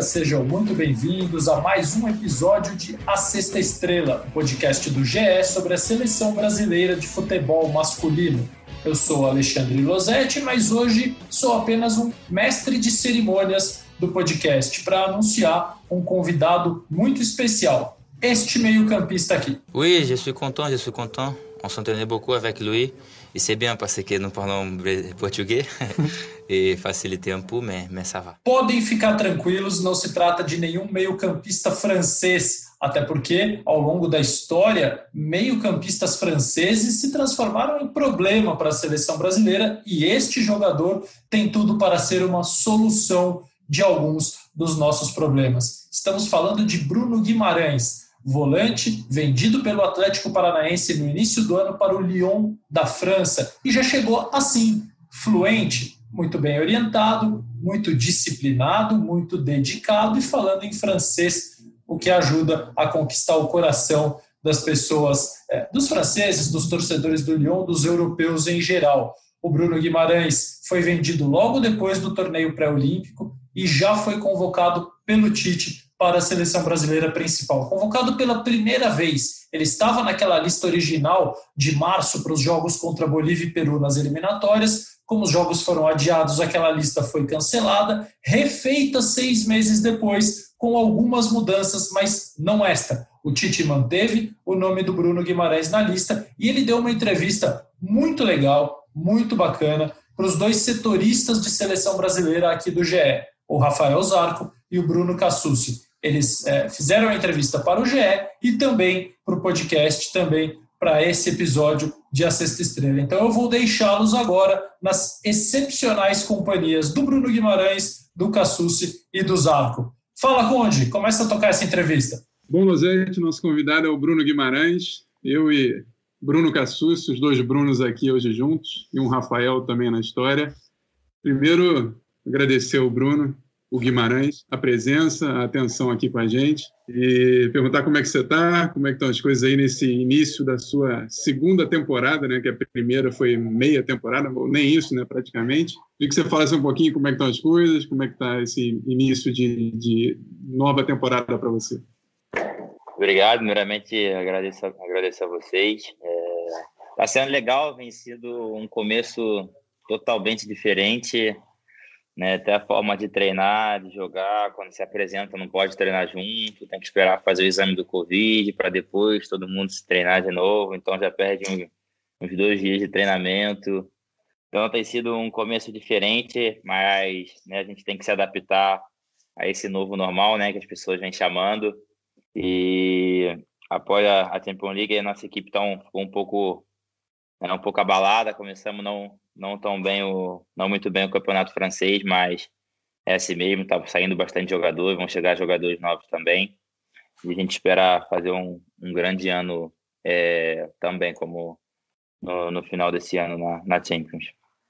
sejam muito bem-vindos a mais um episódio de A Sexta Estrela, o podcast do GE sobre a seleção brasileira de futebol masculino. Eu sou Alexandre Losetti, mas hoje sou apenas um mestre de cerimônias do podcast para anunciar um convidado muito especial, este meio-campista aqui. Oui, je suis content, je suis content. On s'entendait beaucoup avec lui. C'est bien parce que nous parlons português e faciliter um pouco, mas, ça. Podem ficar tranquilos, não se trata de nenhum meio-campista francês, até porque, ao longo da história, meio-campistas franceses se transformaram em problema para a seleção brasileira e este jogador tem tudo para ser uma solução de alguns dos nossos problemas. Estamos falando de Bruno Guimarães volante, vendido pelo Atlético Paranaense no início do ano para o Lyon da França e já chegou assim, fluente, muito bem orientado, muito disciplinado, muito dedicado e falando em francês, o que ajuda a conquistar o coração das pessoas, é, dos franceses, dos torcedores do Lyon, dos europeus em geral. O Bruno Guimarães foi vendido logo depois do torneio pré-olímpico e já foi convocado pelo Tite para a seleção brasileira principal. Convocado pela primeira vez, ele estava naquela lista original de março para os jogos contra Bolívia e Peru nas eliminatórias. Como os jogos foram adiados, aquela lista foi cancelada, refeita seis meses depois, com algumas mudanças, mas não esta. O Tite manteve o nome do Bruno Guimarães na lista e ele deu uma entrevista muito legal, muito bacana, para os dois setoristas de seleção brasileira aqui do GE, o Rafael Zarco e o Bruno Cassucci. Eles é, fizeram a entrevista para o GE e também para o podcast, também para esse episódio de A Sexta Estrela. Então eu vou deixá-los agora nas excepcionais companhias do Bruno Guimarães, do Cassucci e do Zarco. Fala, Conde, começa a tocar essa entrevista. Bom, Losete, nosso convidado é o Bruno Guimarães, eu e Bruno Cassucci, os dois Brunos aqui hoje juntos, e um Rafael também na história. Primeiro, agradecer ao Bruno o Guimarães, a presença, a atenção aqui com a gente e perguntar como é que você está, como é que estão as coisas aí nesse início da sua segunda temporada, né? Que a primeira foi meia temporada, nem isso, né? Praticamente. E que você falasse um pouquinho como é que estão as coisas, como é que está esse início de, de nova temporada para você. Obrigado, primeiramente agradeço, agradeço a vocês. Está é, sendo legal, vem sido um começo totalmente diferente né? Até a forma de treinar, de jogar, quando se apresenta não pode treinar junto, tem que esperar fazer o exame do Covid para depois todo mundo se treinar de novo, então já perde um, uns dois dias de treinamento. Então tem sido um começo diferente, mas né, a gente tem que se adaptar a esse novo normal, né, que as pessoas vêm chamando. E após a, a Champions League, a nossa equipe tá um, um pouco, né, um pouco abalada, começamos não não tão bem o, não muito bem o campeonato francês, mas é assim mesmo, tá saindo bastante jogador, vão chegar jogadores novos também. E a gente espera fazer um, um grande ano é, também, como no, no, final desse ano na, na Champions.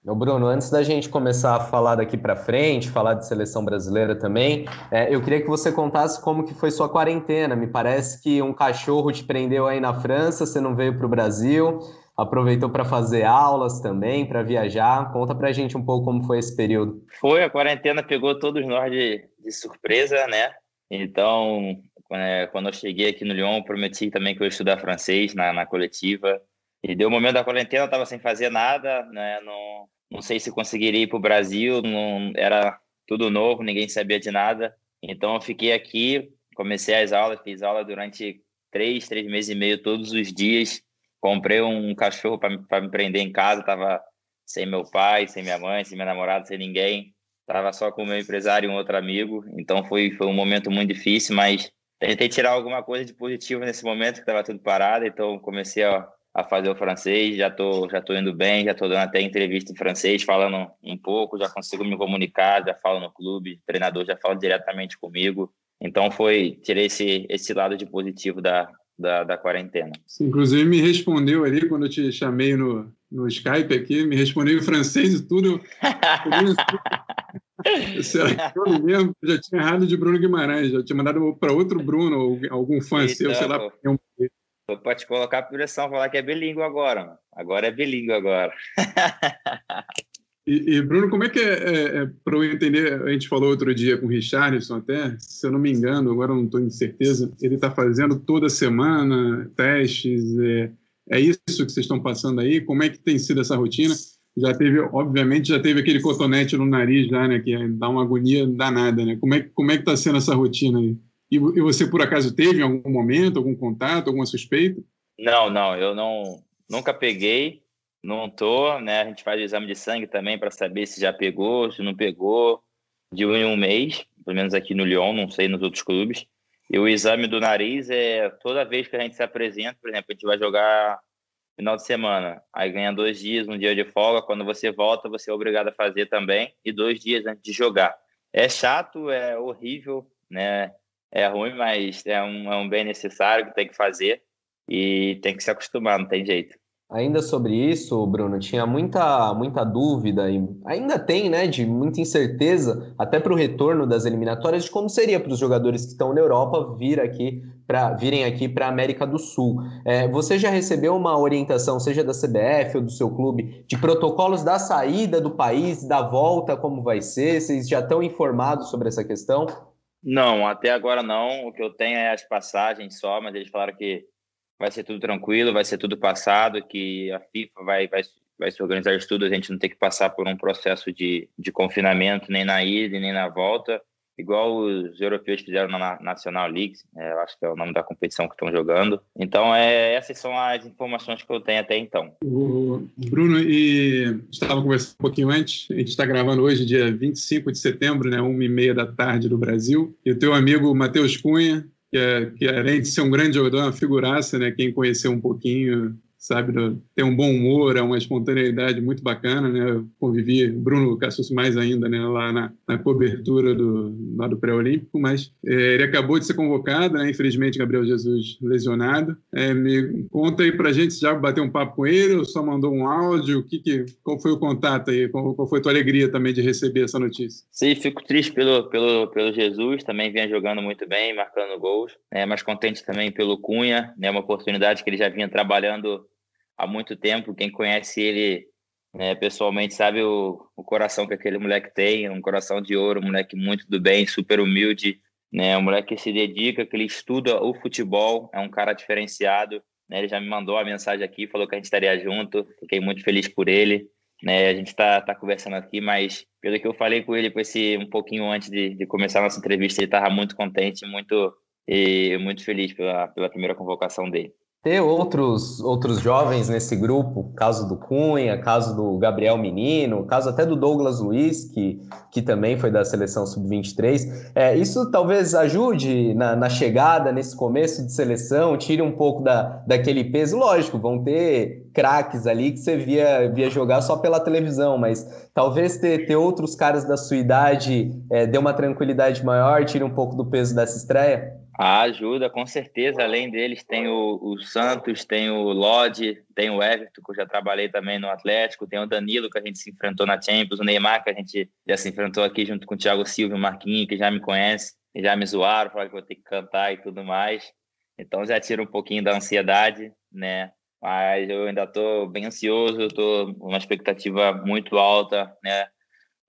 Ô Bruno, antes da gente começar a falar daqui para frente, falar de seleção brasileira também, é, eu queria que você contasse como que foi sua quarentena. Me parece que um cachorro te prendeu aí na França, você não veio para o Brasil aproveitou para fazer aulas também, para viajar. Conta para a gente um pouco como foi esse período. Foi, a quarentena pegou todos nós de, de surpresa, né? Então, é, quando eu cheguei aqui no Lyon, prometi também que eu ia estudar francês na, na coletiva. E deu o momento da quarentena, eu estava sem fazer nada, né? Não, não sei se conseguiria ir para o Brasil, não, era tudo novo, ninguém sabia de nada. Então, eu fiquei aqui, comecei as aulas, fiz aula durante três, três meses e meio, todos os dias comprei um cachorro para me prender em casa, tava sem meu pai, sem minha mãe, sem minha namorada, sem ninguém. Tava só com o meu empresário e um outro amigo. Então foi, foi um momento muito difícil, mas tentei tirar alguma coisa de positivo nesse momento que estava tudo parado. Então comecei a, a fazer o francês, já tô, já tô indo bem, já tô dando até entrevista em francês, falando um pouco, já consigo me comunicar, já falo no clube, o treinador já fala diretamente comigo. Então foi, tirei esse, esse lado de positivo da, da, da quarentena. Inclusive me respondeu ali quando eu te chamei no, no Skype aqui, me respondeu em francês e tudo. Será que eu mesmo já tinha errado de Bruno Guimarães, já tinha mandado para outro Bruno, ou algum fã então, seu, sei lá. Pô, pode colocar a pressão, falar que é bilíngue agora, mano. Agora é bilíngue agora. E, e, Bruno, como é que é, é, é para eu entender? A gente falou outro dia com o Richardson até, se eu não me engano, agora não estou em certeza, ele está fazendo toda semana testes. É, é isso que vocês estão passando aí? Como é que tem sido essa rotina? Já teve, obviamente, já teve aquele cotonete no nariz já, né? Que dá uma agonia danada, né? Como é, como é que está sendo essa rotina aí? E, e você, por acaso, teve em algum momento, algum contato, alguma suspeita? Não, não, eu não, nunca peguei não tô, né? A gente faz o exame de sangue também para saber se já pegou, se não pegou, de um em um mês, pelo menos aqui no Lyon, não sei nos outros clubes. E o exame do nariz é toda vez que a gente se apresenta, por exemplo, a gente vai jogar final de semana, aí ganha dois dias, um dia de folga, quando você volta, você é obrigado a fazer também, e dois dias antes de jogar. É chato, é horrível, né? É ruim, mas é um, é um bem necessário que tem que fazer e tem que se acostumar, não tem jeito. Ainda sobre isso, Bruno, tinha muita, muita dúvida e ainda tem, né, de muita incerteza até para o retorno das eliminatórias de como seria para os jogadores que estão na Europa vir aqui para virem aqui para a América do Sul. É, você já recebeu uma orientação, seja da CBF ou do seu clube, de protocolos da saída do país, da volta, como vai ser? Vocês já estão informados sobre essa questão? Não, até agora não. O que eu tenho é as passagens só, mas eles falaram que vai ser tudo tranquilo, vai ser tudo passado, que a FIFA vai, vai, vai se organizar isso tudo, a gente não tem que passar por um processo de, de confinamento nem na ida nem na volta, igual os europeus fizeram na National League, é, acho que é o nome da competição que estão jogando. Então, é, essas são as informações que eu tenho até então. O Bruno, e estava conversando um pouquinho antes, a gente está gravando hoje, dia 25 de setembro, né, uma e meia da tarde do Brasil, e o teu amigo Matheus Cunha, que, é, que além de ser um grande jogador, é uma figuraça, né? Quem conheceu um pouquinho sabe, tem um bom humor, é uma espontaneidade muito bacana, né? Eu convivi, Bruno Cassus mais ainda, né, lá na, na cobertura do, lá do pré-olímpico, mas é, ele acabou de ser convocado, né? Infelizmente, Gabriel Jesus lesionado. É, me conta aí pra gente, já bateu um papo com ele ou só mandou um áudio? O que, que qual foi o contato aí? Qual, qual foi a tua alegria também de receber essa notícia? Sim, fico triste pelo, pelo, pelo Jesus, também vinha jogando muito bem, marcando gols, né? mas contente também pelo Cunha, né? Uma oportunidade que ele já vinha trabalhando há muito tempo. Quem conhece ele né, pessoalmente sabe o, o coração que aquele moleque tem, um coração de ouro, um moleque muito do bem, super humilde, né, um moleque que se dedica, que ele estuda o futebol, é um cara diferenciado. Né, ele já me mandou a mensagem aqui, falou que a gente estaria junto, fiquei muito feliz por ele. Né, a gente está tá conversando aqui, mas pelo que eu falei com ele com esse, um pouquinho antes de, de começar a nossa entrevista, ele estava muito contente, muito, e muito feliz pela, pela primeira convocação dele ter outros, outros jovens nesse grupo, caso do Cunha, caso do Gabriel Menino, caso até do Douglas Luiz, que, que também foi da seleção sub-23, é, isso talvez ajude na, na, chegada, nesse começo de seleção, tire um pouco da, daquele peso. Lógico, vão ter craques ali que você via, via jogar só pela televisão, mas talvez ter, ter outros caras da sua idade é, dê uma tranquilidade maior, tire um pouco do peso dessa estreia? A ajuda, com certeza. Além deles, tem o, o, Santos, tem o Lodge, tem o Everton, que eu já trabalhei também no Atlético, tem o Danilo, que a gente se enfrentou na Champions, o Neymar, que a gente já se enfrentou aqui junto com o Thiago Silva e o Marquinhos, que já me conhece, já me zoaram, falaram que vou ter que cantar e tudo mais. Então já tira um pouquinho da ansiedade, né? Mas eu ainda estou bem ansioso, estou com uma expectativa muito alta, né?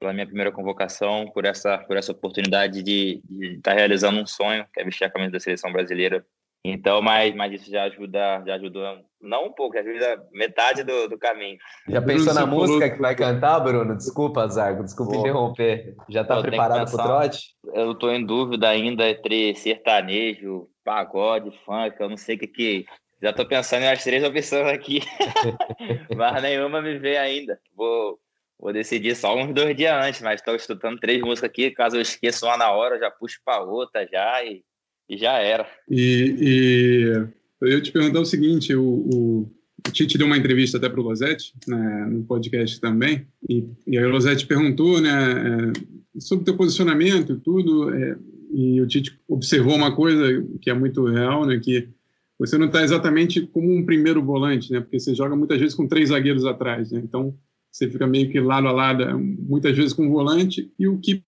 Pela minha primeira convocação, por essa, por essa oportunidade de, estar tá realizando um sonho, que é vestir a camisa da seleção brasileira. Então, mas, mas isso já ajuda, já ajudou, não um pouco, já ajuda metade do, do caminho. Já pensou na música que vai cantar, Bruno? Desculpa, Zarco, desculpa interromper. Já está preparado para o trote? Eu estou em dúvida ainda entre sertanejo, pagode, funk, eu não sei o que que... Já estou pensando nas três opções aqui, mas nenhuma me vê ainda. Vou, Vou decidir só uns dois dias antes, mas estou estudando três músicas aqui. Caso eu esqueça uma na hora, eu já puxo para outra já e, e, já era. E, e, eu ia te perguntar o seguinte: o, o, o Tite deu uma entrevista até para o Losetti, né, no podcast também, e, e aí o Losetti perguntou né, é, sobre o teu posicionamento e tudo, é, e o Tite observou uma coisa que é muito real, né, que você não está exatamente como um primeiro volante, né, porque você joga muitas vezes com três zagueiros atrás, né, então você fica meio que lado a lado, muitas vezes com o volante, e o que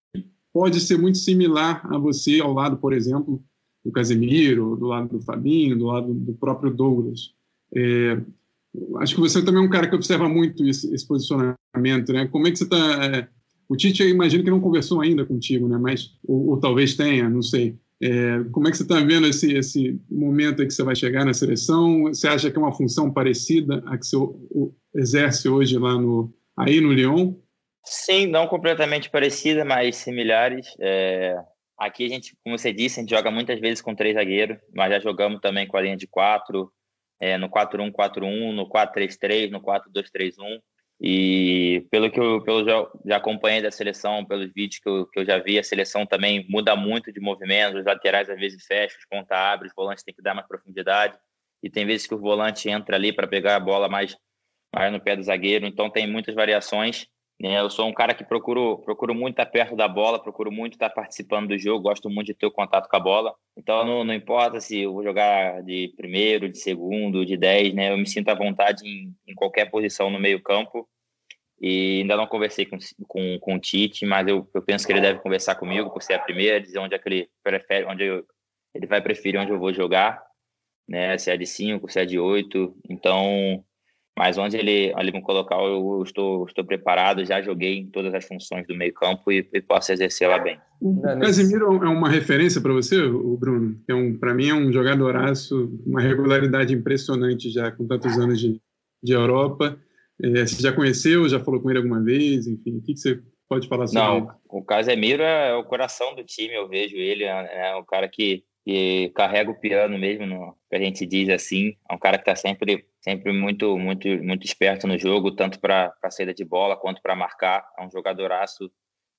pode ser muito similar a você ao lado, por exemplo, do Casemiro, do lado do Fabinho, do lado do próprio Douglas. É, acho que você também é um cara que observa muito esse, esse posicionamento, né? Como é que você está... É, o Tite, eu imagino que não conversou ainda contigo, né? Mas, ou, ou talvez tenha, não sei. É, como é que você está vendo esse, esse momento em que você vai chegar na seleção? Você acha que é uma função parecida à que você exerce hoje lá no, aí no Lyon? Sim, não completamente parecida, mas similares. É, aqui a gente, como você disse, a gente joga muitas vezes com três zagueiros, mas já jogamos também com a linha de quatro, é, no 4-1-4-1, no 4-3-3, no 4-2-3-1. E pelo que eu, pelo já, já acompanhei da seleção, pelos vídeos que eu, que eu já vi, a seleção também muda muito de movimento, os laterais às vezes fecham, os ponta abrem, os volantes têm que dar mais profundidade. E tem vezes que o volante entra ali para pegar a bola mais, mais no pé do zagueiro. Então tem muitas variações. Né? Eu sou um cara que procuro, procuro muito estar perto da bola, procuro muito estar participando do jogo, gosto muito de ter o contato com a bola. Então não, não importa se eu vou jogar de primeiro, de segundo, de dez, né? Eu me sinto à vontade em, em qualquer posição no meio campo. E ainda não conversei com, com, com o Tite, mas eu, eu penso que ele deve conversar comigo por ser a primeira, dizer onde é que ele prefere, onde eu, ele vai preferir onde eu vou jogar, né? Se é de 5, se é de 8. Então, mas onde ele, ele me colocar, eu estou, estou preparado, já joguei em todas as funções do meio-campo e, e, posso exercê-la bem. O Casemiro é uma referência para você, o Bruno? É um, para mim é um jogadoraço, uma regularidade impressionante já com tantos anos de, de Europa. É, você já conheceu, já falou com ele alguma vez? Enfim, o que, que você pode falar sobre Não, ele? o Casemiro é o coração do time, eu vejo ele, é, é um cara que que carrega o piano mesmo, no, que a gente diz assim. É um cara que está sempre, sempre muito, muito, muito esperto no jogo, tanto para saída de bola quanto para marcar. É um jogadoraço,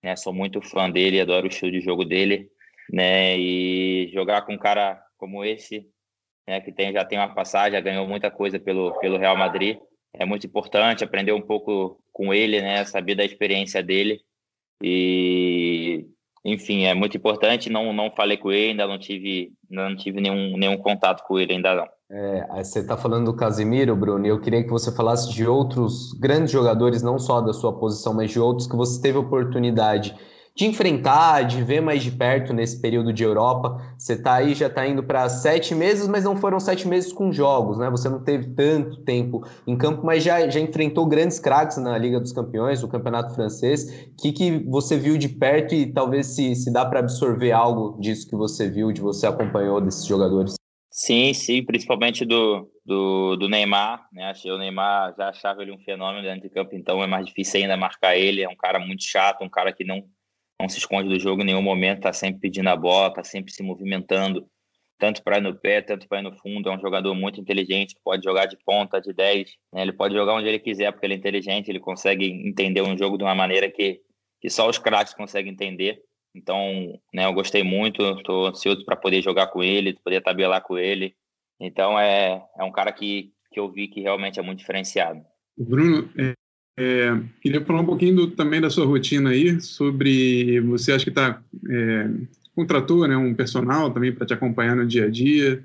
né? Sou muito fã dele, adoro o estilo de jogo dele, né? E jogar com um cara como esse, né? Que tem, já tem uma passagem, já ganhou muita coisa pelo, pelo Real Madrid. É muito importante aprender um pouco com ele, né? Saber da experiência dele. E enfim, é muito importante. Não, não falei com ele, ainda não tive, não tive nenhum, nenhum contato com ele ainda não. É, você está falando do Casimiro, Bruno, e eu queria que você falasse de outros grandes jogadores, não só da sua posição, mas de outros que você teve oportunidade de enfrentar, de ver mais de perto nesse período de Europa. Você está aí, já está indo para sete meses, mas não foram sete meses com jogos, né? Você não teve tanto tempo em campo, mas já, já enfrentou grandes craques na Liga dos Campeões, no Campeonato Francês. O que, que você viu de perto e talvez se, se dá para absorver algo disso que você viu, de você acompanhou desses jogadores? Sim, sim, principalmente do, do, do Neymar, né? O Neymar, já achava ele um fenômeno dentro de campo, então é mais difícil ainda marcar ele. É um cara muito chato, um cara que não não se esconde do jogo em nenhum momento, está sempre pedindo a bola, está sempre se movimentando, tanto para ir no pé, tanto para ir no fundo. É um jogador muito inteligente, pode jogar de ponta, de 10, né? ele pode jogar onde ele quiser, porque ele é inteligente, ele consegue entender um jogo de uma maneira que, que só os craques conseguem entender. Então, né, eu gostei muito, estou ansioso para poder jogar com ele, poder tabelar com ele. Então, é, é um cara que, que eu vi que realmente é muito diferenciado. Bruno, é, queria falar um pouquinho do, também da sua rotina aí, sobre você acha que está é, contratou né, um personal também para te acompanhar no dia a dia,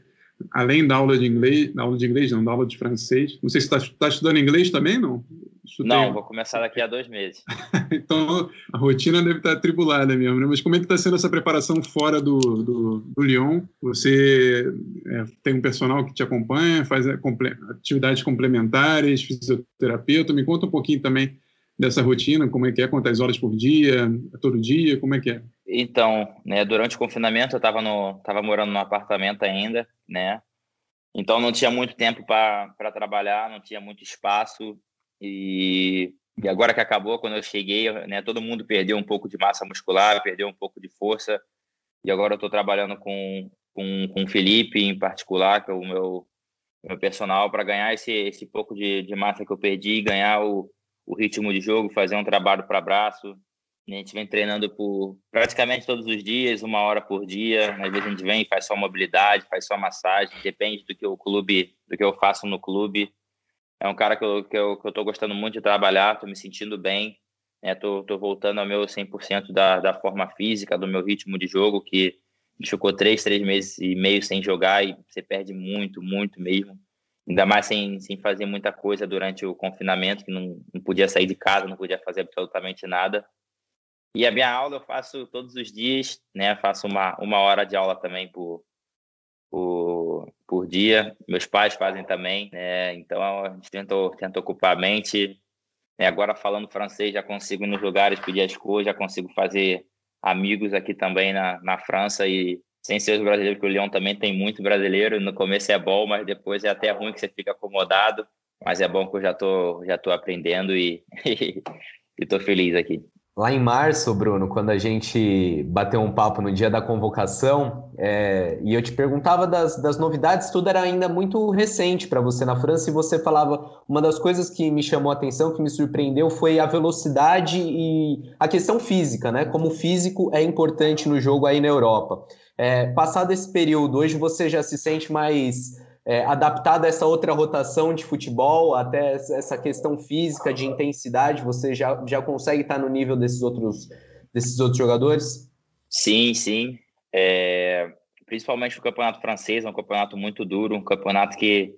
além da aula de inglês, da aula de inglês não, da aula de francês. Não sei se está tá estudando inglês também, não? Estudei. Não, vou começar daqui a dois meses. então, a rotina deve estar atribulada mesmo, né? Mas como é que está sendo essa preparação fora do, do, do Lyon? Você é, tem um personal que te acompanha, faz é, atividades complementares, fisioterapeuta. Me conta um pouquinho também dessa rotina, como é que é, quantas horas por dia, todo dia, como é que é? Então, né, durante o confinamento eu estava no, tava morando num apartamento ainda, né? Então não tinha muito tempo para trabalhar, não tinha muito espaço e, e agora que acabou, quando eu cheguei, né, todo mundo perdeu um pouco de massa muscular, perdeu um pouco de força. E agora eu estou trabalhando com, com, com o Felipe, em particular, que é o meu, meu personal, para ganhar esse, esse pouco de, de massa que eu perdi, ganhar o, o ritmo de jogo, fazer um trabalho para braço. A gente vem treinando por praticamente todos os dias, uma hora por dia. Às vezes a gente vem e faz só mobilidade, faz só massagem, depende do que o clube, do que eu faço no clube é um cara que eu, que eu, que eu tô gostando muito de trabalhar, tô me sentindo bem, né? Tô, tô voltando ao meu 100% da, da forma física, do meu ritmo de jogo, que a gente ficou três, três meses e meio sem jogar e você perde muito, muito mesmo. Ainda mais sem, sem fazer muita coisa durante o confinamento, que não, não podia sair de casa, não podia fazer absolutamente nada. E a minha aula eu faço todos os dias, né? Faço uma, uma hora de aula também por, por por dia. Meus pais fazem também, né? Então a gente tenta, tenta ocupar a mente. É, agora falando francês, já consigo ir nos lugares pedir as coisas, já consigo fazer amigos aqui também na, na França e sem ser os brasileiros, porque o Lyon também tem muito brasileiro. No começo é bom, mas depois é até ruim que você fica acomodado. Mas é bom que eu já tô, já tô aprendendo e estou feliz aqui. Lá em março, Bruno, quando a gente bateu um papo no dia da convocação, é, e eu te perguntava das, das novidades, tudo era ainda muito recente para você na França, e você falava, uma das coisas que me chamou a atenção, que me surpreendeu, foi a velocidade e a questão física, né? Como o físico é importante no jogo aí na Europa. É, passado esse período, hoje você já se sente mais é, adaptado a essa outra rotação de futebol, até essa questão física de intensidade, você já, já consegue estar no nível desses outros, desses outros jogadores? Sim, sim. É, principalmente o campeonato francês, é um campeonato muito duro, um campeonato que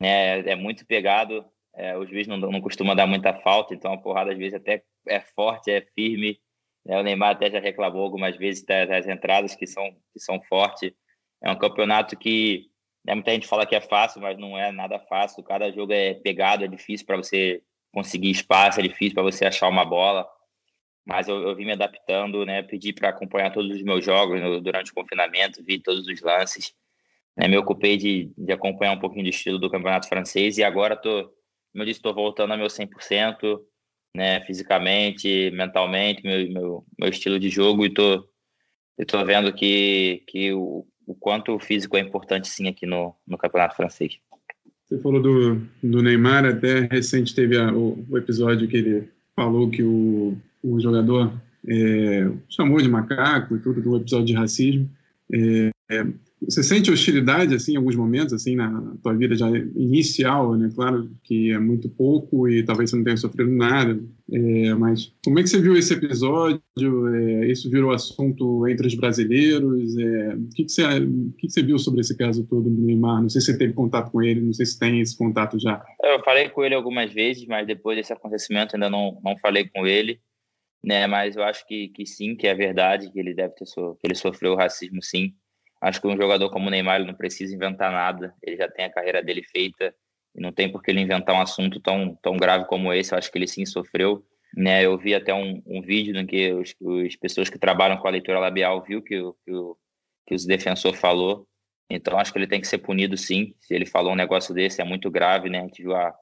né, é muito pegado, é, o juiz não, não costuma dar muita falta, então a porrada às vezes até é forte, é firme. Né, o Neymar até já reclamou algumas vezes das, das entradas que são, que são fortes. É um campeonato que né, muita gente fala que é fácil, mas não é nada fácil. Cada jogo é pegado, é difícil para você conseguir espaço, é difícil para você achar uma bola. Mas eu, eu vim me adaptando, né? Pedi para acompanhar todos os meus jogos no, durante o confinamento, vi todos os lances. Né, me ocupei de, de acompanhar um pouquinho do estilo do campeonato francês e agora tô, como eu disse, estou voltando ao meu 100%, né? Fisicamente, mentalmente, meu, meu, meu estilo de jogo e tô, estou vendo que, que o, o quanto o físico é importante sim aqui no, no campeonato francês. Você falou do, do Neymar, até recente teve a, o, o, episódio que ele falou que o, o jogador é, chamou de macaco e tudo, do episódio de racismo. É, é, você sente hostilidade assim em alguns momentos assim na tua vida já inicial, né? Claro que é muito pouco e talvez você não tenha sofrido nada, é, mas como é que você viu esse episódio? É, isso virou assunto entre os brasileiros? É, o que, que, você, o que, que você viu sobre esse caso todo do Neymar? Não sei se você teve contato com ele, não sei se tem esse contato já. Eu falei com ele algumas vezes, mas depois desse acontecimento ainda não não falei com ele. Né, mas eu acho que, que sim, que é verdade, que ele deve ter so, que ele sofreu racismo sim Acho que um jogador como o Neymar ele não precisa inventar nada, ele já tem a carreira dele feita e não tem por que ele inventar um assunto tão, tão grave como esse. Eu acho que ele sim sofreu. Né? Eu vi até um, um vídeo em que os, as pessoas que trabalham com a leitura labial viu que, o, que, o, que o defensor falou. Então, acho que ele tem que ser punido sim. Se ele falou um negócio desse, é muito grave, né? A gente viu há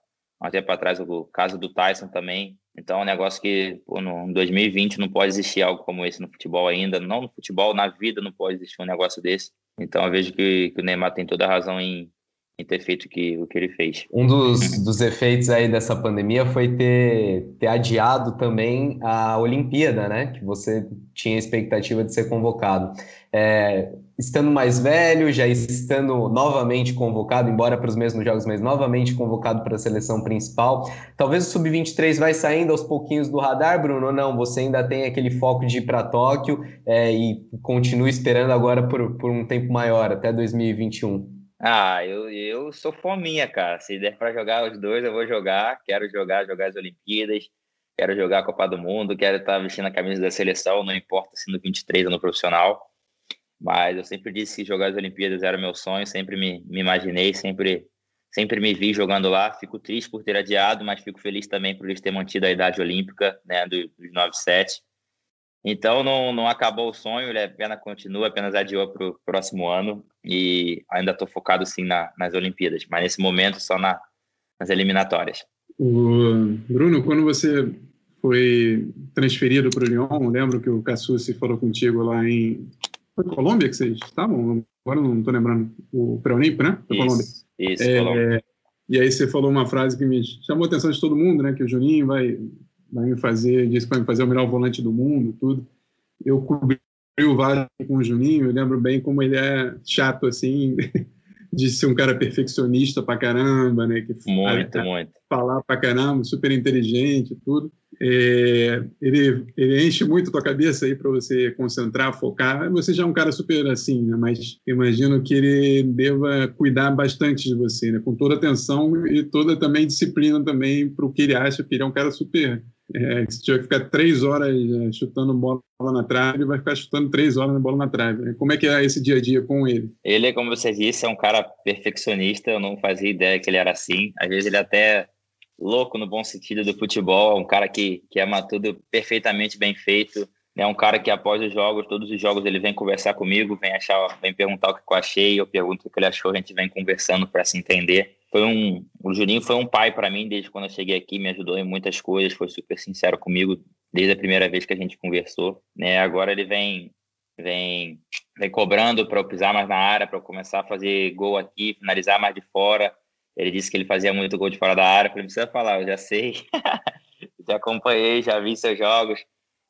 um tempo atrás o caso do Tyson também. Então, é um negócio que pô, no, em 2020 não pode existir algo como esse no futebol ainda. Não no futebol, na vida não pode existir um negócio desse. Então, eu vejo que, que o Neymar tem toda a razão em, em ter feito que, o que ele fez. Um dos, dos efeitos aí dessa pandemia foi ter, ter adiado também a Olimpíada, né? Que você tinha expectativa de ser convocado. É, estando mais velho, já estando novamente convocado, embora para os mesmos jogos, mas novamente convocado para a seleção principal. Talvez o Sub-23 vai saindo aos pouquinhos do radar, Bruno, não? Você ainda tem aquele foco de ir para Tóquio é, e continua esperando agora por, por um tempo maior, até 2021. Ah, eu, eu sou fominha, cara. Se der para jogar os dois, eu vou jogar. Quero jogar, jogar as Olimpíadas, quero jogar a Copa do Mundo, quero estar vestindo a camisa da seleção, não importa se no 23 ou no profissional. Mas eu sempre disse que jogar as Olimpíadas era meu sonho, sempre me, me imaginei, sempre sempre me vi jogando lá. Fico triste por ter adiado, mas fico feliz também por eles ter mantido a idade olímpica, né, dos 97. Então não, não acabou o sonho, ele apenas continua, apenas adiou para o próximo ano e ainda estou focado sim na, nas Olimpíadas, mas nesse momento só na, nas eliminatórias. O Bruno, quando você foi transferido para o Lyon, lembro que o Cassucci falou contigo lá em foi Colômbia que vocês estavam? Agora não estou lembrando. O pré-olímpico, né? Foi Colômbia. Isso, é, Colômbia. E aí você falou uma frase que me chamou a atenção de todo mundo, né? Que o Juninho vai vai me fazer, disse vai me fazer o melhor volante do mundo, tudo. Eu cobri o Vasco com o Juninho, eu lembro bem como ele é chato, assim, de ser um cara perfeccionista pra caramba, né? Que muito, fala, muito. Falar pra caramba, super inteligente, tudo. É, ele, ele enche muito a tua cabeça aí para você concentrar, focar. Você já é um cara super assim, né? Mas imagino que ele deva cuidar bastante de você, né? Com toda atenção e toda também disciplina também para o que ele acha, porque ele é um cara super É, se tiver que ficar três horas é, chutando bola na trave, ele vai ficar chutando três horas na bola na trave. Né? Como é que é esse dia a dia com ele? Ele, como você disse, é um cara perfeccionista. Eu não fazia ideia que ele era assim. Às vezes ele até louco no bom sentido do futebol, um cara que, que ama tudo perfeitamente bem feito. É um cara que após os jogos, todos os jogos, ele vem conversar comigo, vem achar, vem perguntar o que eu achei, eu pergunto o que ele achou, a gente vem conversando para se entender foi um, o Juninho foi um pai para mim desde quando eu cheguei aqui, me ajudou em muitas coisas, foi super sincero comigo desde a primeira vez que a gente conversou, né? Agora ele vem vem vem cobrando para eu pisar mais na área, para eu começar a fazer gol aqui, finalizar mais de fora. Ele disse que ele fazia muito gol de fora da área, falei, não precisa falar, eu já sei. já acompanhei, já vi seus jogos,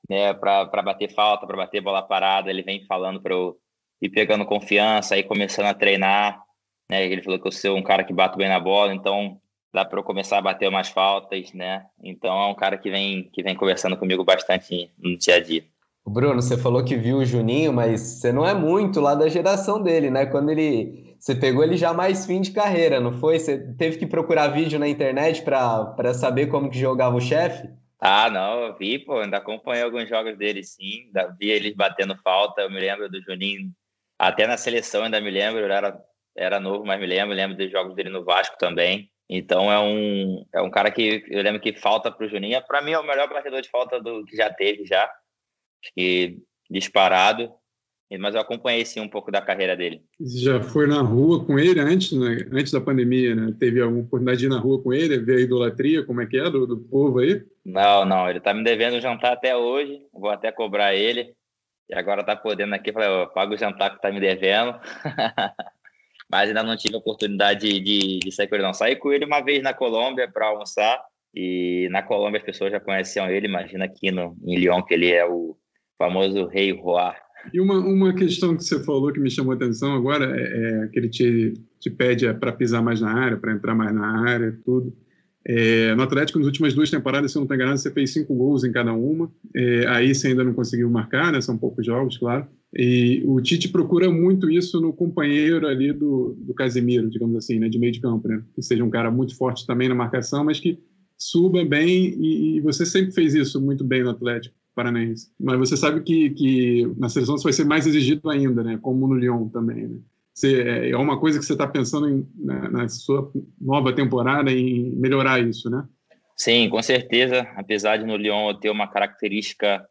né, para bater falta, para bater bola parada, ele vem falando para eu ir pegando confiança, aí começando a treinar né? Ele falou que eu sou um cara que bato bem na bola, então dá para eu começar a bater umas faltas, né? Então é um cara que vem que vem conversando comigo bastante no dia a dia. Bruno, você falou que viu o Juninho, mas você não é muito lá da geração dele, né? Quando ele você pegou ele já mais fim de carreira, não foi? Você teve que procurar vídeo na internet para saber como que jogava o chefe? Ah, não, eu vi, pô, ainda acompanhei alguns jogos dele, sim, ainda vi eles batendo falta, eu me lembro do Juninho, até na seleção ainda me lembro, eu era era novo, mas me lembro, lembro dos jogos dele no Vasco também. Então é um, é um cara que eu lembro que falta para o Juninho. Para mim é o melhor batedor de falta do que já teve já. Acho que disparado. Mas eu acompanhei sim um pouco da carreira dele. Já foi na rua com ele antes, né? antes da pandemia, né? Teve alguma oportunidade de ir na rua com ele, ver a idolatria, como é que é do, do povo aí? Não, não. Ele tá me devendo um jantar até hoje. Vou até cobrar ele. E agora tá podendo aqui. Falei, oh, paga o jantar que tá me devendo. mas ainda não tive a oportunidade de, de sair com ele, não. Saí com ele uma vez na Colômbia para almoçar, e na Colômbia as pessoas já conheciam ele, imagina aqui no, em Lyon, que ele é o famoso Rei Roar. E uma, uma questão que você falou que me chamou a atenção agora é, é que ele te, te pede para pisar mais na área, para entrar mais na área, tudo. É, no Atlético, nas últimas duas temporadas, se eu não estou enganado, você fez cinco gols em cada uma. É, aí você ainda não conseguiu marcar, né? São poucos jogos, claro. E o Tite procura muito isso no companheiro ali do, do Casemiro, digamos assim, né? De meio de campo, né? Que seja um cara muito forte também na marcação, mas que suba bem. E, e você sempre fez isso muito bem no Atlético Paranaense. Mas você sabe que, que na seleção isso vai ser mais exigido ainda, né? Como no Lyon também, né? Você, é, é uma coisa que você está pensando em, na, na, sua nova temporada em melhorar isso, né? Sim, com certeza. Apesar de no Lyon ter uma característica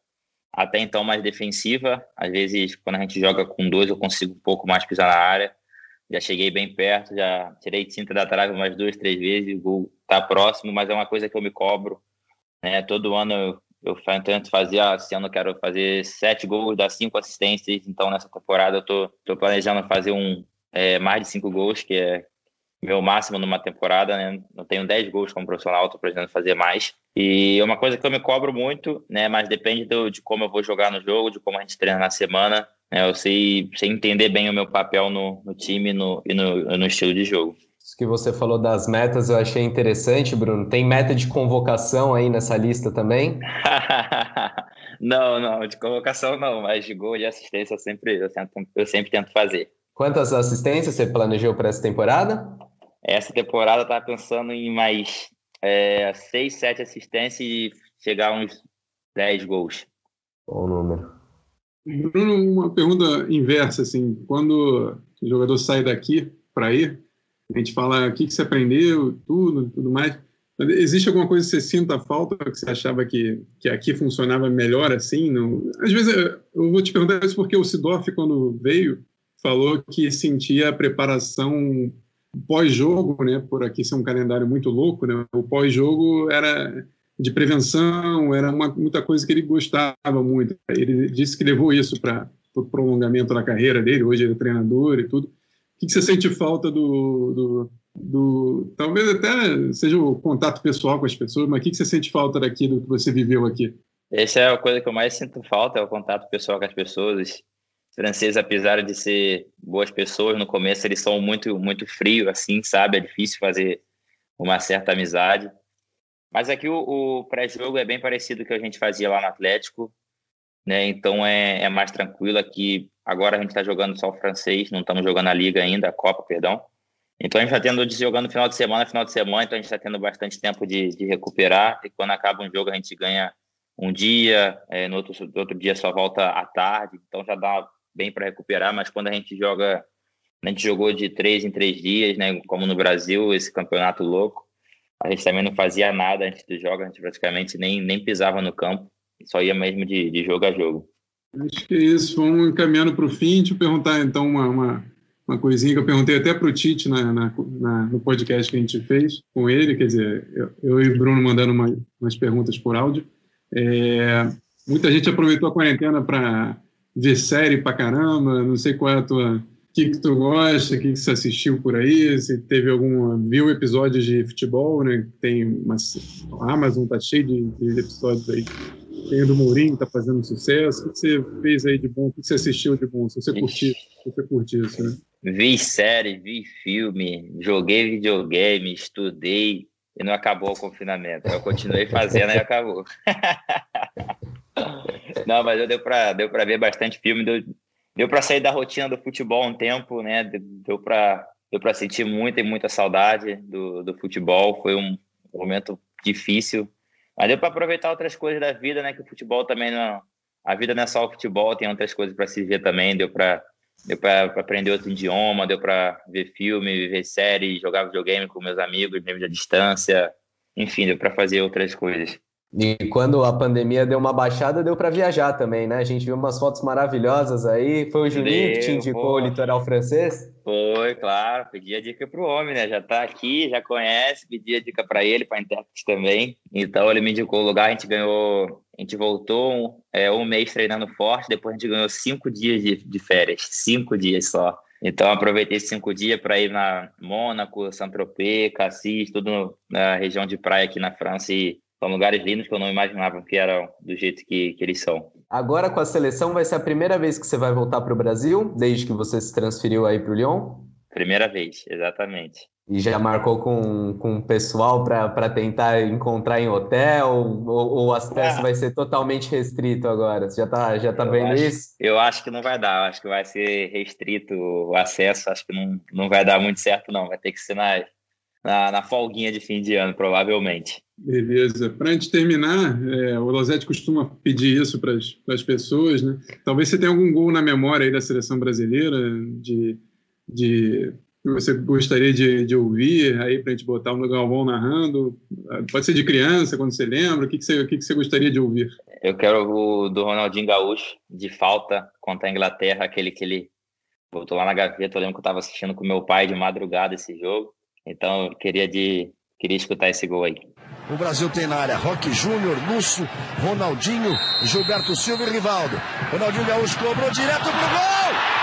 até então mais defensiva, às vezes quando a gente joga com dois eu consigo um pouco mais pisar na área. Já cheguei bem perto, já tirei tinta da trave umas duas, três vezes, o gol está próximo, mas é uma coisa que eu me cobro. Né? Todo ano eu eu tento fazer, esse ano eu quero fazer sete gols, dar cinco assistências, então nessa temporada eu tô, tô planejando fazer um é, mais de cinco gols, que é meu máximo numa temporada, né? Tenho dez gols como profissional, estou pretendendo fazer mais. E é uma coisa que eu me cobro muito, né? Mas depende do, de como eu vou jogar no jogo, de como a gente treina na semana. Né? Eu sei, sei entender bem o meu papel no, no time no, e no, no estilo de jogo. Isso que você falou das metas eu achei interessante, Bruno. Tem meta de convocação aí nessa lista também? não, não, de convocação não, mas de gol e assistência eu sempre, eu sempre, eu sempre tento fazer. Quantas assistências você planejou para essa temporada? Essa temporada eu estava pensando em mais é, seis, sete assistências e chegar a uns 10 gols. Bom número. Bruno, uma pergunta inversa, assim, quando o jogador sai daqui para ir, a gente fala o que, que você aprendeu, tudo, tudo mais. Existe alguma coisa que você sinta falta, que você achava que, que aqui funcionava melhor assim? Não? Às vezes, eu vou te perguntar isso porque o Sidorf, quando veio, falou que sentia a preparação pós-jogo, né, por aqui ser um calendário muito louco, né, o pós-jogo era de prevenção, era uma, muita coisa que ele gostava muito. Ele disse que levou isso para o pro prolongamento da carreira dele, hoje ele é treinador e tudo que, que você sente falta do, do, do, Talvez até seja o contato pessoal com as pessoas, mas o que, você sente falta daquilo que você viveu aqui? Essa é a coisa que eu mais sinto falta, é o contato pessoal com as pessoas. Os franceses, apesar de ser boas pessoas, no começo eles são muito, muito frios, assim, sabe? É difícil fazer uma certa amizade. Mas aqui o, o pré-jogo é bem parecido com o que a gente fazia lá no Atlético né? Então é, é mais tranquilo aqui. Agora a gente está jogando só o francês, não estamos jogando a liga ainda, a Copa, perdão. Então a gente está tendo jogando final de semana, final de semana, então a gente está tendo bastante tempo de, de, recuperar. E quando acaba um jogo, a gente ganha um dia, é, no outro, outro dia só volta à tarde, então já dá bem para recuperar. Mas quando a gente joga, a gente jogou de três em três dias, né? Como no Brasil, esse campeonato louco. A gente também não fazia nada antes do jogo, a gente praticamente nem, nem pisava no campo, só ia mesmo de, de jogo a jogo. Acho que é isso. Vamos encaminhando para o fim. Eu perguntar, então, uma, uma, uma coisinha que eu perguntei até para o Tite na, na, na, no podcast que a gente fez com ele. Quer dizer, eu, eu e o Bruno mandando uma, umas perguntas por áudio. É, muita gente aproveitou a quarentena para ver série para caramba. Não sei qual é a tua o que, que tu gosta, o que, que você assistiu por aí, se teve algum. viu episódios de futebol, né? Tem uma, a Amazon tá cheio de, de episódios aí. Tem do Mourinho, tá fazendo sucesso. O que você fez aí de bom? O que você assistiu de bom? Se você curtiu, se você curtiu isso, né? Vi série, vi filme, joguei videogame, estudei e não acabou o confinamento. Eu continuei fazendo e acabou. não, mas deu para deu ver bastante filme, deu, deu para sair da rotina do futebol um tempo, né? Deu para deu para sentir muita e muita saudade do, do futebol. Foi um momento difícil, mas deu para aproveitar outras coisas da vida, né? Que o futebol também não, a vida não é só o futebol, tem outras coisas para se ver também. Deu para deu para aprender outro idioma, deu para ver filme, ver série, jogar videogame com meus amigos, mesmo à distância. Enfim, deu para fazer outras coisas. E quando a pandemia deu uma baixada, deu para viajar também, né? A gente viu umas fotos maravilhosas aí. Foi o Juninho deu, que te indicou pô. o litoral francês? Foi, claro. Pedi a dica pro homem, né? Já tá aqui, já conhece. Pedi a dica para ele, para intérprete também. Então ele me indicou o lugar. A gente ganhou, a gente voltou um, é, um mês treinando forte. Depois a gente ganhou cinco dias de, de férias, cinco dias só. Então aproveitei esses cinco dias para ir na Mônaco, Saint-Tropez, Cassis, tudo na região de praia aqui na França e são lugares lindos que eu não imaginava que eram do jeito que, que eles são. Agora com a seleção vai ser a primeira vez que você vai voltar para o Brasil, desde que você se transferiu aí para o Lyon? Primeira vez, exatamente. E já marcou com, com o pessoal para tentar encontrar em hotel? Ou, o acesso ah. vai ser totalmente restrito agora? Você já está já tá vendo acho, isso? Eu acho que não vai dar. Eu acho que vai ser restrito o acesso. Acho que não, não vai dar muito certo, não. Vai ter que ser na, na, na folguinha de fim de ano, provavelmente. Beleza. Para a gente terminar, é, o Losetti costuma pedir isso para as pessoas, né? Talvez você tenha algum gol na memória aí da seleção brasileira, de, de que você gostaria de, de ouvir aí para a gente botar no Galvão narrando? Pode ser de criança, quando você lembra? O que, que, você, o que, que você gostaria de ouvir? Eu quero o do Ronaldinho Gaúcho, de falta contra a Inglaterra, aquele que ele botou lá na gaveta. Eu lembro que eu estava assistindo com meu pai de madrugada esse jogo. Então, queria, de, queria escutar esse gol aí. O Brasil tem na área Roque Júnior, Lúcio, Ronaldinho, Gilberto Silva e Rivaldo. Ronaldinho Gaúcho cobrou direto pro gol!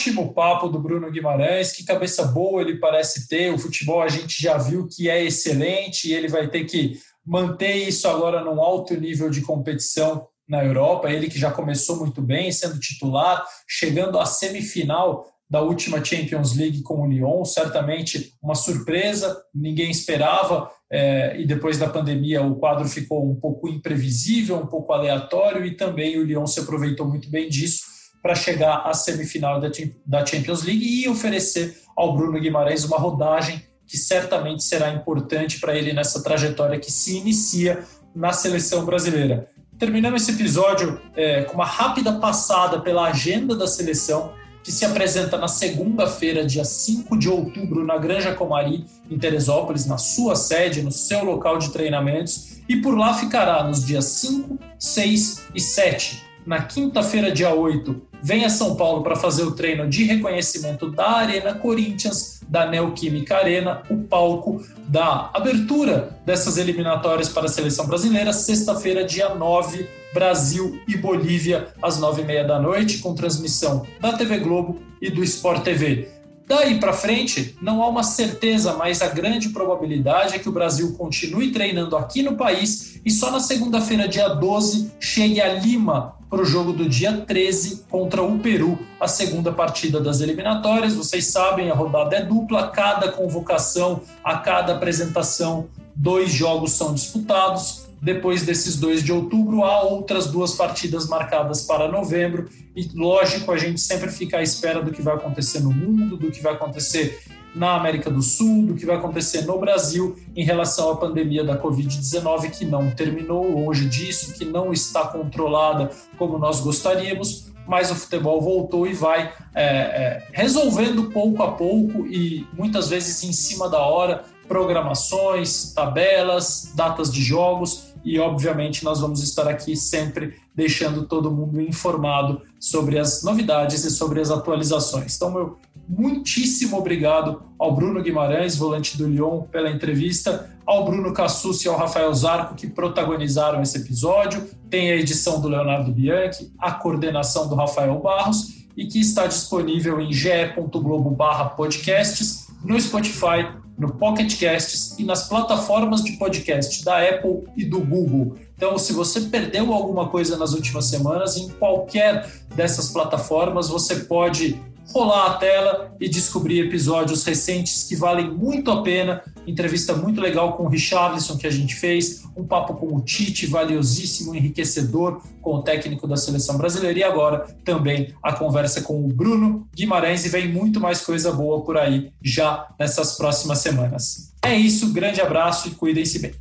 Ótimo papo do Bruno Guimarães, que cabeça boa ele parece ter. O futebol a gente já viu que é excelente e ele vai ter que manter isso agora num alto nível de competição na Europa. Ele que já começou muito bem, sendo titular, chegando à semifinal da última Champions League com o Lyon, certamente uma surpresa, ninguém esperava, é, e depois da pandemia o quadro ficou um pouco imprevisível, um pouco aleatório, e também o Lyon se aproveitou muito bem disso para chegar à semifinal da Champions League e oferecer ao Bruno Guimarães uma rodagem que certamente será importante para ele nessa trajetória que se inicia na seleção brasileira. Terminando esse episódio é, com uma rápida passada pela agenda da seleção, que se apresenta na segunda-feira, dia 5 de outubro, na Granja Comari, em Teresópolis, na sua sede, no seu local de treinamentos, e por lá ficará nos dias 5, 6 e 7 na quinta-feira, dia 8, vem a São Paulo para fazer o treino de reconhecimento da Arena Corinthians, da Neoquímica Arena, o palco da abertura dessas eliminatórias para a seleção brasileira, sexta-feira, dia 9, Brasil e Bolívia, às nove e meia da noite, com transmissão da TV Globo e do Sport TV. Daí para frente, não há uma certeza, mas a grande probabilidade é que o Brasil continue treinando aqui no país e só na segunda-feira, dia 12, chegue a Lima para o jogo do dia 13 contra o Peru, a segunda partida das eliminatórias. Vocês sabem, a rodada é dupla, cada convocação, a cada apresentação, dois jogos são disputados. Depois desses dois de outubro, há outras duas partidas marcadas para novembro. E, lógico, a gente sempre fica à espera do que vai acontecer no mundo, do que vai acontecer na América do Sul, do que vai acontecer no Brasil em relação à pandemia da Covid-19, que não terminou longe disso, que não está controlada como nós gostaríamos, mas o futebol voltou e vai é, é, resolvendo pouco a pouco e muitas vezes em cima da hora programações, tabelas, datas de jogos e, obviamente, nós vamos estar aqui sempre deixando todo mundo informado sobre as novidades e sobre as atualizações. Então, meu muitíssimo obrigado ao Bruno Guimarães, volante do Lyon, pela entrevista, ao Bruno Cassus e ao Rafael Zarco, que protagonizaram esse episódio. Tem a edição do Leonardo Bianchi, a coordenação do Rafael Barros e que está disponível em ge.globo/podcasts, no Spotify no Pocket Casts e nas plataformas de podcast da Apple e do Google. Então, se você perdeu alguma coisa nas últimas semanas, em qualquer dessas plataformas, você pode rolar a tela e descobrir episódios recentes que valem muito a pena. Entrevista muito legal com o Richarlison que a gente fez, um papo com o Tite, valiosíssimo, enriquecedor com o técnico da seleção brasileira e agora também a conversa com o Bruno Guimarães e vem muito mais coisa boa por aí já nessas próximas semanas. É isso, grande abraço e cuidem-se bem.